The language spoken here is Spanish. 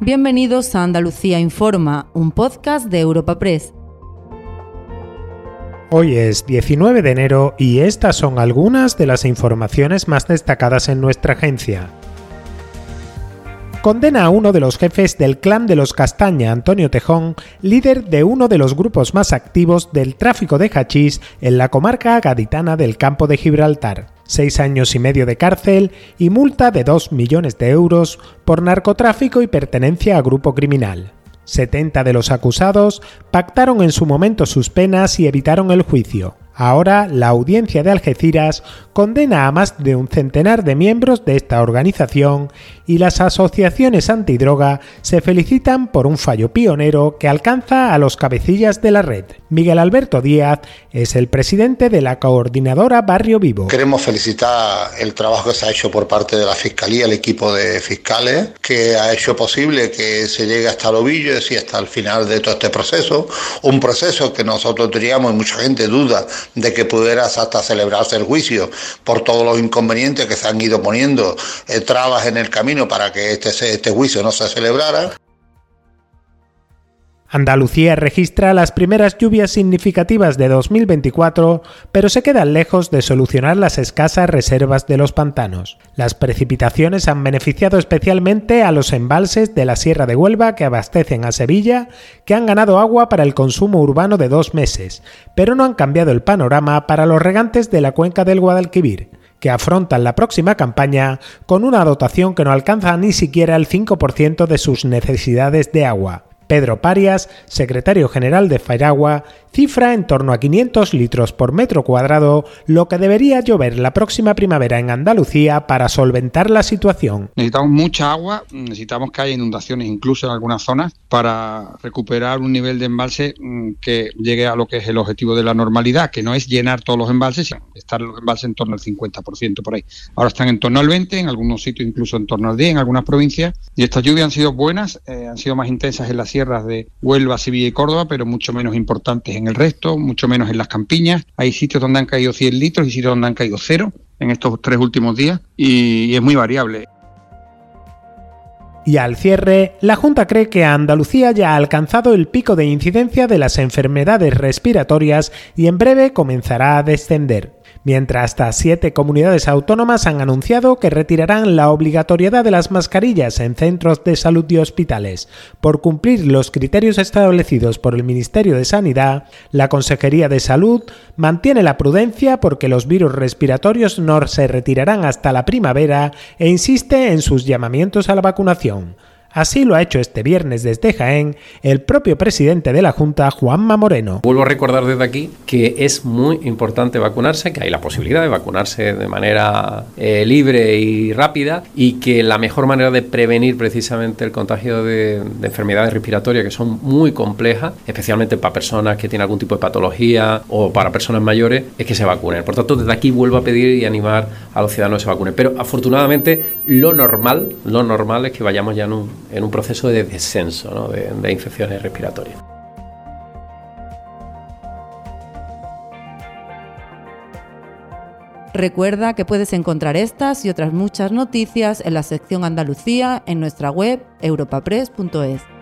Bienvenidos a Andalucía Informa, un podcast de Europa Press. Hoy es 19 de enero y estas son algunas de las informaciones más destacadas en nuestra agencia. Condena a uno de los jefes del clan de los Castaña, Antonio Tejón, líder de uno de los grupos más activos del tráfico de hachís en la comarca gaditana del campo de Gibraltar. Seis años y medio de cárcel y multa de 2 millones de euros por narcotráfico y pertenencia a grupo criminal. 70 de los acusados pactaron en su momento sus penas y evitaron el juicio. Ahora, la audiencia de Algeciras condena a más de un centenar de miembros de esta organización y las asociaciones antidroga se felicitan por un fallo pionero que alcanza a los cabecillas de la red. Miguel Alberto Díaz es el presidente de la coordinadora Barrio Vivo. Queremos felicitar el trabajo que se ha hecho por parte de la Fiscalía, el equipo de fiscales, que ha hecho posible que se llegue hasta el ovillo y hasta el final de todo este proceso. Un proceso que nosotros teníamos y mucha gente duda de que pudiera hasta celebrarse el juicio por todos los inconvenientes que se han ido poniendo eh, trabas en el camino para que este, este juicio no se celebrara. Andalucía registra las primeras lluvias significativas de 2024, pero se quedan lejos de solucionar las escasas reservas de los pantanos. Las precipitaciones han beneficiado especialmente a los embalses de la Sierra de Huelva que abastecen a Sevilla, que han ganado agua para el consumo urbano de dos meses, pero no han cambiado el panorama para los regantes de la cuenca del Guadalquivir que afrontan la próxima campaña con una dotación que no alcanza ni siquiera el 5% de sus necesidades de agua. Pedro Parias, secretario general de Fairagua, cifra en torno a 500 litros por metro cuadrado lo que debería llover la próxima primavera en Andalucía para solventar la situación. Necesitamos mucha agua, necesitamos que haya inundaciones incluso en algunas zonas para recuperar un nivel de embalse mm, que llegue a lo que es el objetivo de la normalidad, que no es llenar todos los embalses, estar los embalses en torno al 50% por ahí. Ahora están en torno al 20, en algunos sitios incluso en torno al 10, en algunas provincias, y estas lluvias han sido buenas, eh, han sido más intensas en las sierras de Huelva, Sevilla y Córdoba, pero mucho menos importantes en el resto, mucho menos en las campiñas. Hay sitios donde han caído 100 litros y sitios donde han caído cero en estos tres últimos días y, es muy variable. Y al cierre, la Junta cree que Andalucía ya ha alcanzado el pico de incidencia de las enfermedades respiratorias y en breve comenzará a descender mientras hasta siete comunidades autónomas han anunciado que retirarán la obligatoriedad de las mascarillas en centros de salud y hospitales. Por cumplir los criterios establecidos por el Ministerio de Sanidad, la Consejería de Salud mantiene la prudencia porque los virus respiratorios no se retirarán hasta la primavera e insiste en sus llamamientos a la vacunación. Así lo ha hecho este viernes desde Jaén el propio presidente de la Junta, Juanma Moreno. Vuelvo a recordar desde aquí que es muy importante vacunarse, que hay la posibilidad de vacunarse de manera eh, libre y rápida y que la mejor manera de prevenir precisamente el contagio de, enfermedades respiratorias que son muy complejas, especialmente para personas que tienen algún tipo de patología o para personas mayores, es que se vacunen. Por tanto, desde aquí vuelvo a pedir y animar a los ciudadanos se vacunen. Pero afortunadamente lo normal, lo normal es que vayamos ya en un en un proceso de descenso de, de infecciones respiratorias. Recuerda que puedes encontrar estas y otras muchas noticias en la sección Andalucía en nuestra web europapress.es.